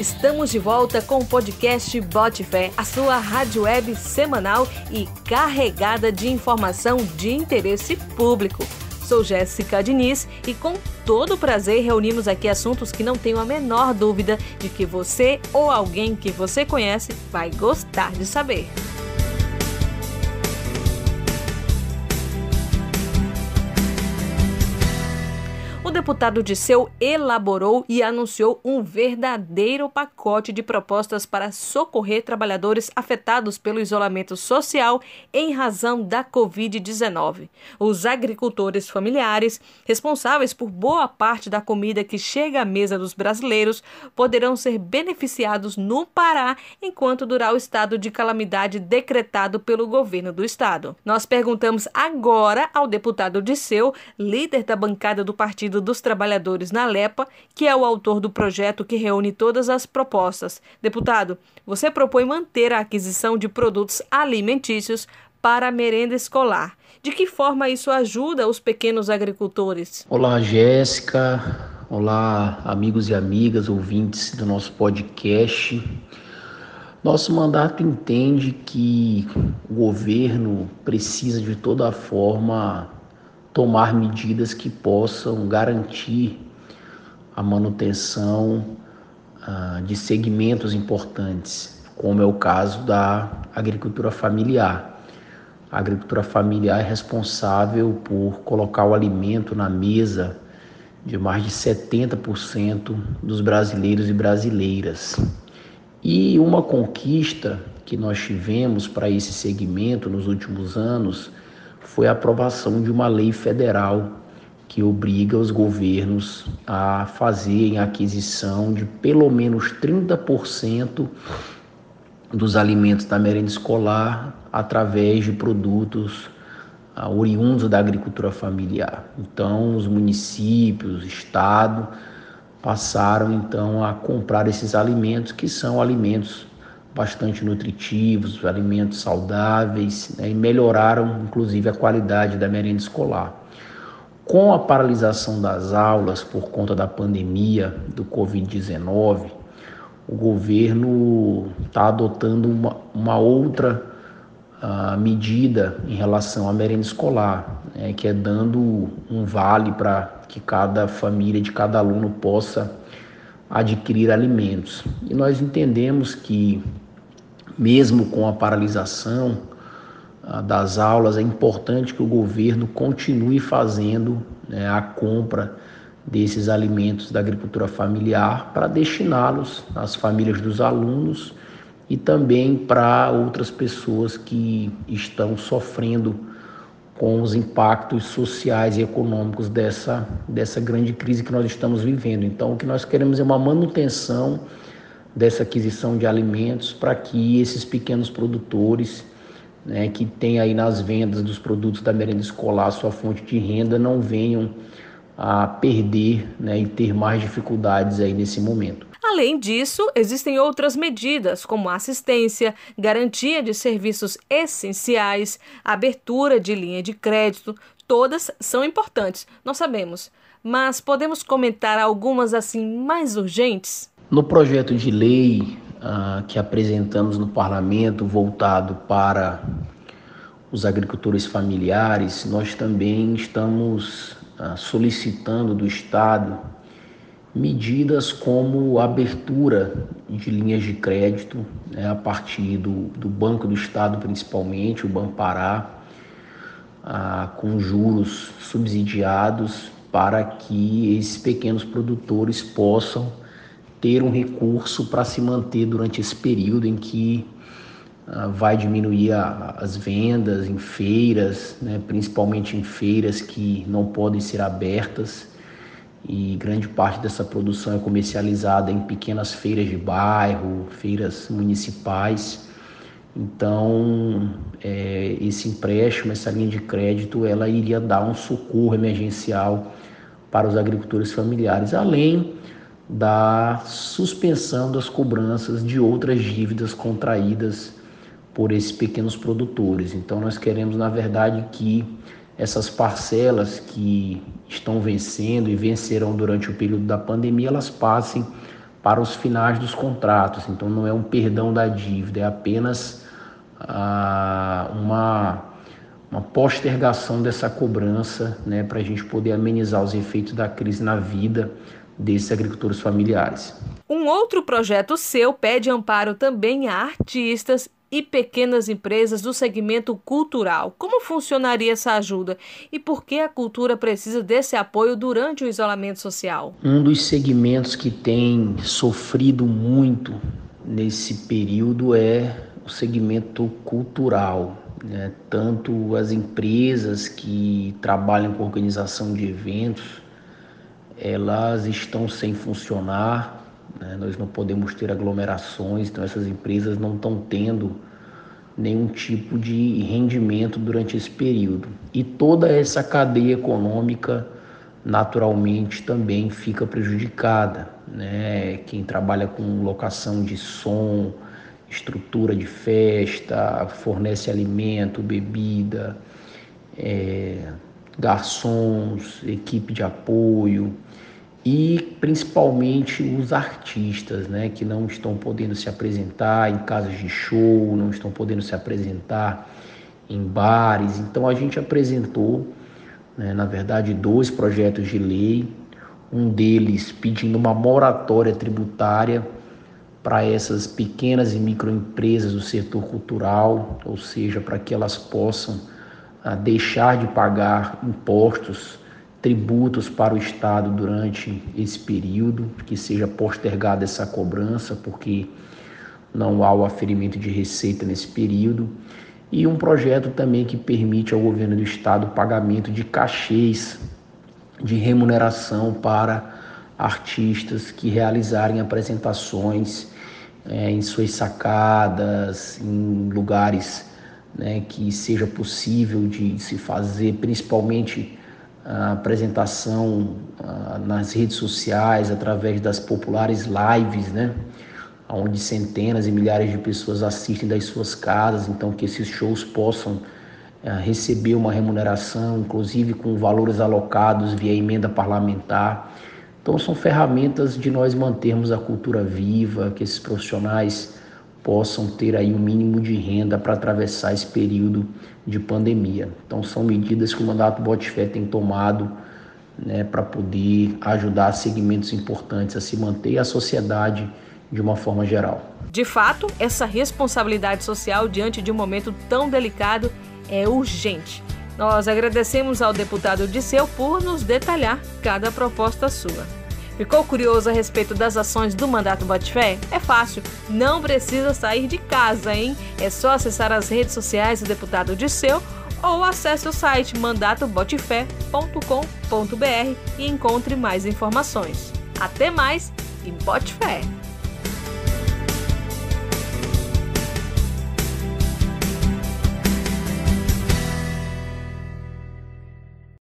Estamos de volta com o podcast Botifé, a sua rádio web semanal e carregada de informação de interesse público. Sou Jéssica Diniz e com todo prazer reunimos aqui assuntos que não tenho a menor dúvida de que você ou alguém que você conhece vai gostar de saber. Deputado Disseu elaborou e anunciou um verdadeiro pacote de propostas para socorrer trabalhadores afetados pelo isolamento social em razão da Covid-19. Os agricultores familiares, responsáveis por boa parte da comida que chega à mesa dos brasileiros, poderão ser beneficiados no Pará enquanto durar o estado de calamidade decretado pelo governo do estado. Nós perguntamos agora ao deputado Disseu, líder da bancada do Partido dos Trabalhadores na LEPA, que é o autor do projeto que reúne todas as propostas. Deputado, você propõe manter a aquisição de produtos alimentícios para a merenda escolar. De que forma isso ajuda os pequenos agricultores? Olá, Jéssica. Olá, amigos e amigas, ouvintes do nosso podcast. Nosso mandato entende que o governo precisa de toda forma tomar medidas que possam garantir a manutenção ah, de segmentos importantes, como é o caso da agricultura familiar. A agricultura familiar é responsável por colocar o alimento na mesa de mais de 70% dos brasileiros e brasileiras. E uma conquista que nós tivemos para esse segmento nos últimos anos foi a aprovação de uma lei federal que obriga os governos a fazerem aquisição de pelo menos 30% dos alimentos da merenda escolar através de produtos uh, oriundos da agricultura familiar. Então, os municípios, o estado passaram então a comprar esses alimentos que são alimentos bastante nutritivos, alimentos saudáveis né, e melhoraram inclusive a qualidade da merenda escolar. Com a paralisação das aulas por conta da pandemia do Covid-19, o governo está adotando uma, uma outra uh, medida em relação à merenda escolar, né, que é dando um vale para que cada família de cada aluno possa adquirir alimentos. E nós entendemos que mesmo com a paralisação ah, das aulas, é importante que o governo continue fazendo né, a compra desses alimentos da agricultura familiar para destiná-los às famílias dos alunos e também para outras pessoas que estão sofrendo com os impactos sociais e econômicos dessa, dessa grande crise que nós estamos vivendo. Então, o que nós queremos é uma manutenção dessa aquisição de alimentos para que esses pequenos produtores né, que têm aí nas vendas dos produtos da merenda escolar sua fonte de renda não venham a perder né, e ter mais dificuldades aí nesse momento. Além disso, existem outras medidas, como assistência, garantia de serviços essenciais, abertura de linha de crédito, todas são importantes, nós sabemos. Mas podemos comentar algumas assim mais urgentes? No projeto de lei uh, que apresentamos no parlamento, voltado para os agricultores familiares, nós também estamos uh, solicitando do Estado medidas como abertura de linhas de crédito né, a partir do, do Banco do Estado, principalmente, o Banpará, uh, com juros subsidiados para que esses pequenos produtores possam ter um recurso para se manter durante esse período em que uh, vai diminuir a, as vendas em feiras, né, principalmente em feiras que não podem ser abertas e grande parte dessa produção é comercializada em pequenas feiras de bairro, feiras municipais. Então, é, esse empréstimo, essa linha de crédito, ela iria dar um socorro emergencial para os agricultores familiares, além da suspensão das cobranças de outras dívidas contraídas por esses pequenos produtores. Então, nós queremos, na verdade, que essas parcelas que estão vencendo e vencerão durante o período da pandemia, elas passem para os finais dos contratos. Então não é um perdão da dívida, é apenas ah, uma, uma postergação dessa cobrança né, para a gente poder amenizar os efeitos da crise na vida desses agricultores familiares. Um outro projeto seu pede amparo também a artistas e pequenas empresas do segmento cultural. Como funcionaria essa ajuda e por que a cultura precisa desse apoio durante o isolamento social? Um dos segmentos que tem sofrido muito nesse período é o segmento cultural. Né? Tanto as empresas que trabalham com organização de eventos, elas estão sem funcionar, né? Nós não podemos ter aglomerações, então essas empresas não estão tendo nenhum tipo de rendimento durante esse período. E toda essa cadeia econômica naturalmente também fica prejudicada. Né? Quem trabalha com locação de som, estrutura de festa, fornece alimento, bebida, é, garçons, equipe de apoio, e principalmente os artistas, né, que não estão podendo se apresentar em casas de show, não estão podendo se apresentar em bares. Então a gente apresentou, né, na verdade, dois projetos de lei, um deles pedindo uma moratória tributária para essas pequenas e microempresas do setor cultural, ou seja, para que elas possam ah, deixar de pagar impostos tributos para o Estado durante esse período, que seja postergada essa cobrança, porque não há o aferimento de receita nesse período, e um projeto também que permite ao governo do Estado o pagamento de cachês de remuneração para artistas que realizarem apresentações é, em suas sacadas, em lugares né, que seja possível de se fazer, principalmente a apresentação nas redes sociais, através das populares lives, né? onde centenas e milhares de pessoas assistem das suas casas, então que esses shows possam receber uma remuneração, inclusive com valores alocados via emenda parlamentar. Então são ferramentas de nós mantermos a cultura viva, que esses profissionais possam ter aí um mínimo de renda para atravessar esse período de pandemia. Então são medidas que o mandato Botifé tem tomado né, para poder ajudar segmentos importantes a se manter e a sociedade de uma forma geral. De fato, essa responsabilidade social diante de um momento tão delicado é urgente. Nós agradecemos ao deputado Disseu por nos detalhar cada proposta sua. Ficou curioso a respeito das ações do Mandato Botifé? É fácil, não precisa sair de casa, hein? É só acessar as redes sociais do deputado Disseu ou acesse o site mandatobotifé.com.br e encontre mais informações. Até mais e bote fé!